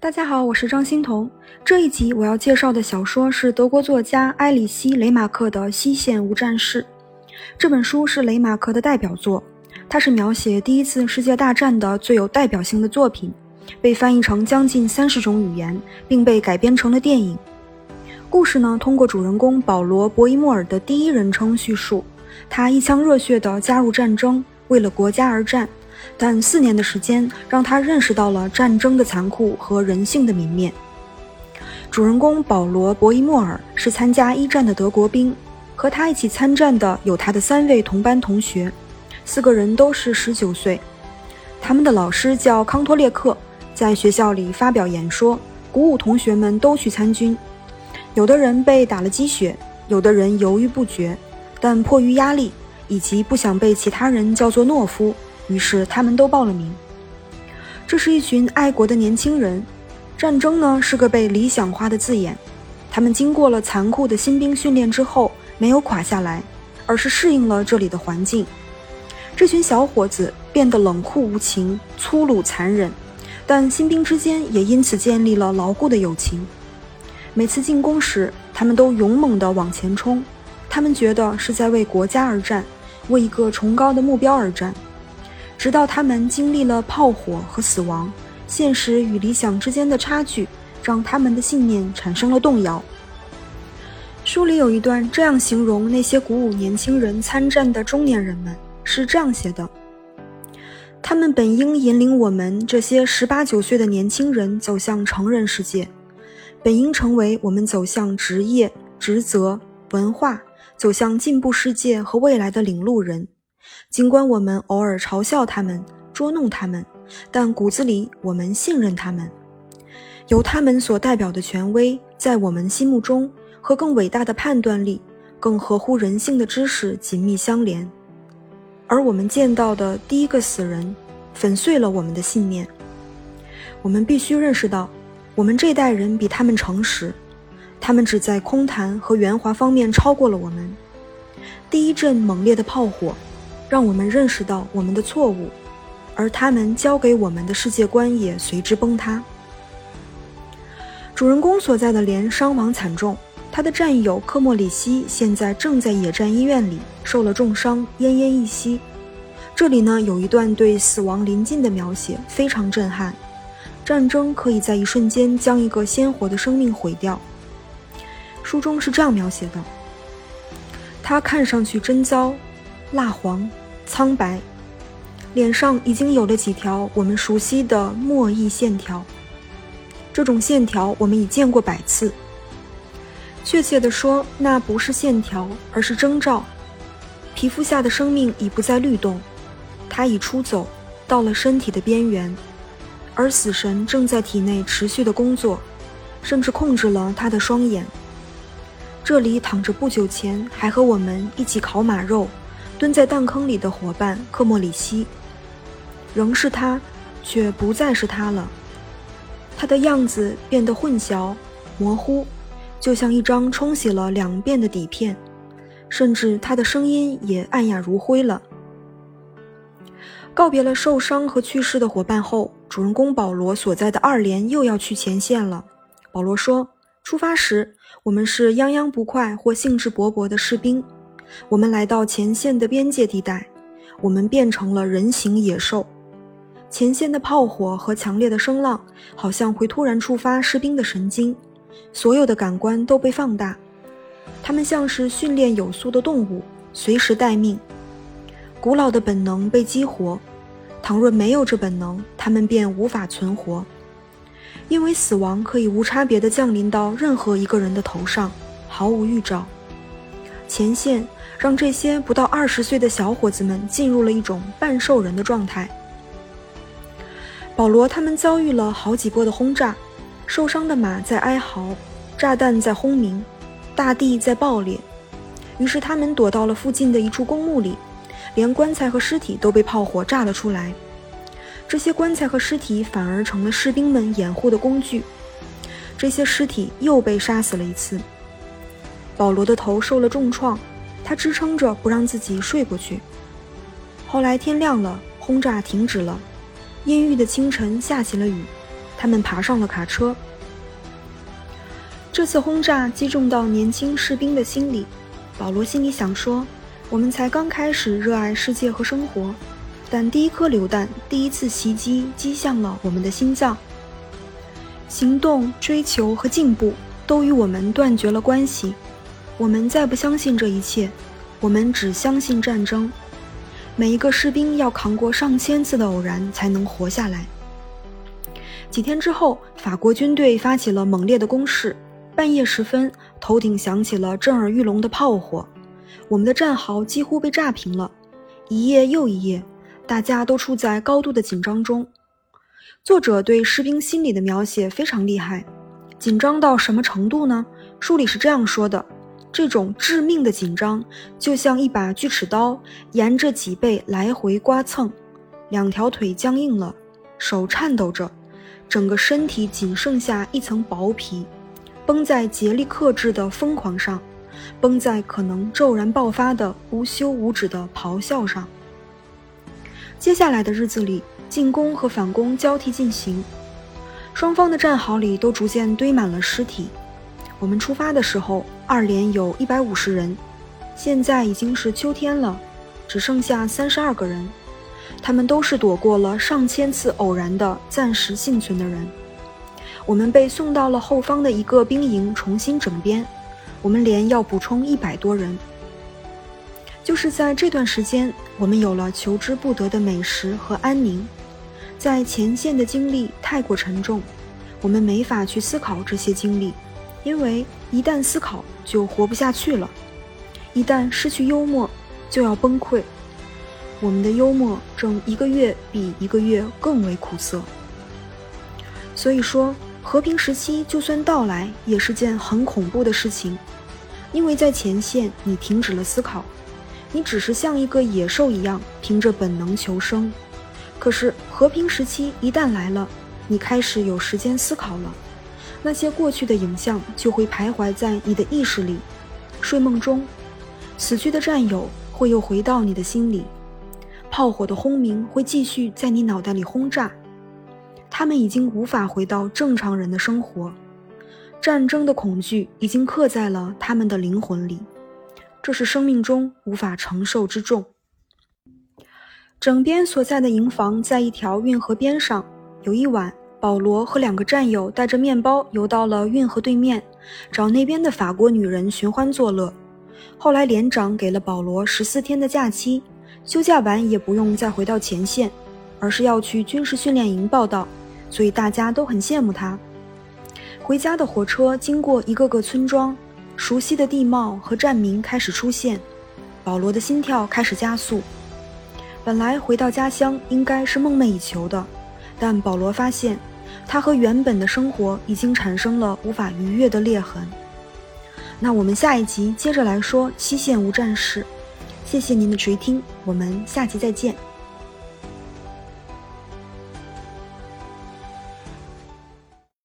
大家好，我是张欣彤。这一集我要介绍的小说是德国作家埃里希·雷马克的《西线无战事》。这本书是雷马克的代表作，它是描写第一次世界大战的最有代表性的作品，被翻译成将近三十种语言，并被改编成了电影。故事呢，通过主人公保罗·博伊莫尔的第一人称叙述，他一腔热血地加入战争，为了国家而战。但四年的时间让他认识到了战争的残酷和人性的泯灭。主人公保罗·博伊莫尔是参加一战的德国兵，和他一起参战的有他的三位同班同学，四个人都是十九岁。他们的老师叫康托列克，在学校里发表演说，鼓舞同学们都去参军。有的人被打了鸡血，有的人犹豫不决，但迫于压力以及不想被其他人叫做懦夫。于是他们都报了名。这是一群爱国的年轻人。战争呢是个被理想化的字眼。他们经过了残酷的新兵训练之后，没有垮下来，而是适应了这里的环境。这群小伙子变得冷酷无情、粗鲁残忍，但新兵之间也因此建立了牢固的友情。每次进攻时，他们都勇猛地往前冲。他们觉得是在为国家而战，为一个崇高的目标而战。直到他们经历了炮火和死亡，现实与理想之间的差距让他们的信念产生了动摇。书里有一段这样形容那些鼓舞年轻人参战的中年人们，是这样写的：他们本应引领我们这些十八九岁的年轻人走向成人世界，本应成为我们走向职业、职责、文化、走向进步世界和未来的领路人。尽管我们偶尔嘲笑他们、捉弄他们，但骨子里我们信任他们。由他们所代表的权威，在我们心目中和更伟大的判断力、更合乎人性的知识紧密相连。而我们见到的第一个死人，粉碎了我们的信念。我们必须认识到，我们这代人比他们诚实，他们只在空谈和圆滑方面超过了我们。第一阵猛烈的炮火。让我们认识到我们的错误，而他们教给我们的世界观也随之崩塌。主人公所在的连伤亡惨重，他的战友科莫里希现在正在野战医院里受了重伤，奄奄一息。这里呢有一段对死亡临近的描写，非常震撼。战争可以在一瞬间将一个鲜活的生命毁掉。书中是这样描写的：他看上去真糟。蜡黄、苍白，脸上已经有了几条我们熟悉的墨翳线条。这种线条我们已见过百次。确切地说，那不是线条，而是征兆。皮肤下的生命已不再律动，它已出走到了身体的边缘，而死神正在体内持续的工作，甚至控制了他的双眼。这里躺着不久前还和我们一起烤马肉。蹲在弹坑里的伙伴克莫里希，仍是他，却不再是他了。他的样子变得混淆、模糊，就像一张冲洗了两遍的底片，甚至他的声音也暗哑如灰了。告别了受伤和去世的伙伴后，主人公保罗所在的二连又要去前线了。保罗说：“出发时，我们是泱泱不快或兴致勃勃的士兵。”我们来到前线的边界地带，我们变成了人形野兽。前线的炮火和强烈的声浪，好像会突然触发士兵的神经，所有的感官都被放大。他们像是训练有素的动物，随时待命。古老的本能被激活，倘若没有这本能，他们便无法存活，因为死亡可以无差别地降临到任何一个人的头上，毫无预兆。前线。让这些不到二十岁的小伙子们进入了一种半兽人的状态。保罗他们遭遇了好几波的轰炸，受伤的马在哀嚎，炸弹在轰鸣，大地在爆裂。于是他们躲到了附近的一处公墓里，连棺材和尸体都被炮火炸了出来。这些棺材和尸体反而成了士兵们掩护的工具。这些尸体又被杀死了一次。保罗的头受了重创。他支撑着不让自己睡过去。后来天亮了，轰炸停止了。阴郁的清晨下起了雨，他们爬上了卡车。这次轰炸击中到年轻士兵的心里，保罗心里想说：“我们才刚开始热爱世界和生活，但第一颗榴弹，第一次袭击击向了我们的心脏。行动、追求和进步都与我们断绝了关系。我们再不相信这一切，我们只相信战争。每一个士兵要扛过上千次的偶然才能活下来。”几天之后，法国军队发起了猛烈的攻势。半夜时分，头顶响起了震耳欲聋的炮火，我们的战壕几乎被炸平了。一夜又一夜，大家都处在高度的紧张中。作者对士兵心理的描写非常厉害，紧张到什么程度呢？书里是这样说的：这种致命的紧张，就像一把锯齿刀沿着脊背来回刮蹭，两条腿僵硬了，手颤抖着，整个身体仅剩下一层薄皮。绷在竭力克制的疯狂上，绷在可能骤然爆发的无休无止的咆哮上。接下来的日子里，进攻和反攻交替进行，双方的战壕里都逐渐堆满了尸体。我们出发的时候，二连有一百五十人，现在已经是秋天了，只剩下三十二个人。他们都是躲过了上千次偶然的暂时幸存的人。我们被送到了后方的一个兵营，重新整编。我们连要补充一百多人。就是在这段时间，我们有了求之不得的美食和安宁。在前线的经历太过沉重，我们没法去思考这些经历，因为一旦思考就活不下去了。一旦失去幽默，就要崩溃。我们的幽默正一个月比一个月更为苦涩。所以说。和平时期就算到来，也是件很恐怖的事情，因为在前线你停止了思考，你只是像一个野兽一样凭着本能求生。可是和平时期一旦来了，你开始有时间思考了，那些过去的影像就会徘徊在你的意识里，睡梦中，死去的战友会又回到你的心里，炮火的轰鸣会继续在你脑袋里轰炸。他们已经无法回到正常人的生活，战争的恐惧已经刻在了他们的灵魂里，这是生命中无法承受之重。整编所在的营房在一条运河边上。有一晚，保罗和两个战友带着面包游到了运河对面，找那边的法国女人寻欢作乐。后来连长给了保罗十四天的假期，休假完也不用再回到前线，而是要去军事训练营报道。所以大家都很羡慕他。回家的火车经过一个个村庄，熟悉的地貌和站名开始出现，保罗的心跳开始加速。本来回到家乡应该是梦寐以求的，但保罗发现，他和原本的生活已经产生了无法逾越的裂痕。那我们下一集接着来说西线无战事。谢谢您的垂听，我们下集再见。